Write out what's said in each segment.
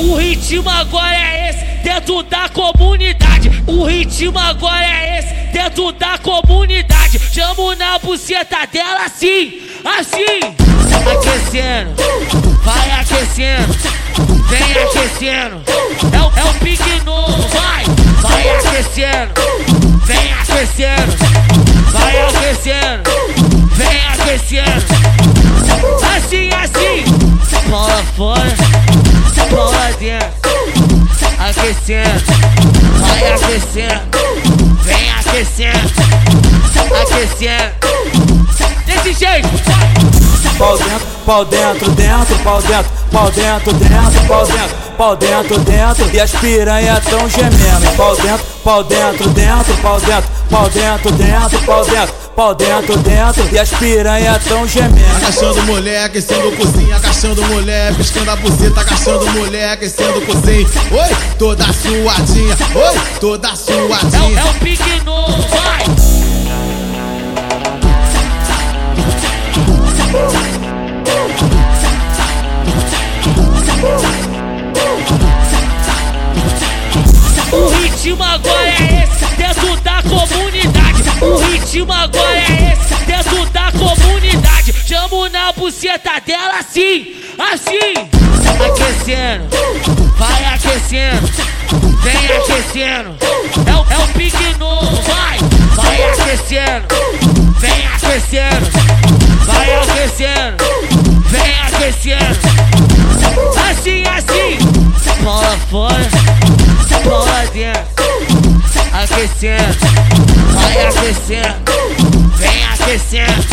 O ritmo agora é esse, dentro da comunidade. O ritmo agora é esse, dentro da comunidade. Chamo na buceta dela assim, assim. Aquecendo, vai aquecendo, vem aquecendo. É o, é o pique novo, vai, vai aquecendo, vem aquecendo, vai aquecendo, vem aquecendo. Dentro, aquecendo, vai aquecendo, vem aquecendo, aquecendo. Desse jeito. Pau dentro, pau dentro, dentro, pau dentro, pau dentro, dentro, pau dentro, pau dentro, dentro. E as piranha tão gemendo. Pau dentro, pau dentro, dentro, pau dentro, pau dentro, dentro, pau dentro, pau dentro, dentro. E as piranha tão gemendo. Agachando mulher, aquecendo cozinha, agachando mulher, piscando a buceta, agachando mulher, aquecendo cozinha. Oi, toda suadinha, oi, toda É, o- suadinha. é o pique novo, vai. O ritmo agora é Ritmo agora é esse, dentro da comunidade. Chamo na buceta dela assim, assim. Aquecendo, vai aquecendo, vem aquecendo. É o, é o pique novo, vai, vai aquecendo, vem aquecendo, vai aquecendo, vem aquecendo. Assim, assim, bola fora, bola dentro, aquecendo, vai aquecendo, vem aquecendo,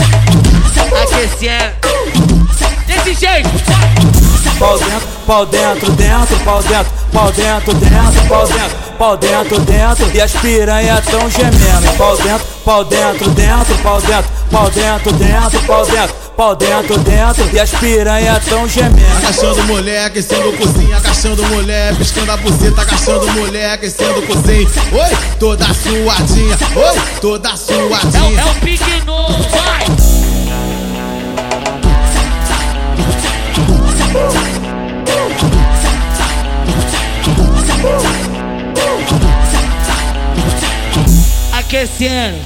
aquecendo. Desse jeito. Pau dentro, pau dentro, dentro, pau dentro, pau dentro, dentro, pau dentro, pau dentro, dentro. E as piranha tão gemendo. Pau dentro, pau dentro, dentro, pau dentro, pau dentro, dentro, pau dentro, pau dentro, dentro. E as piranha tão gemendo. Agachando mulher, aquecendo cozinha, agachando mulher, piscando a buceta, agachando mulher, aquecendo cozinha. Oi, toda suadinha, oi, toda É, o- suadinha. é o pique novo, vai. Aquecendo,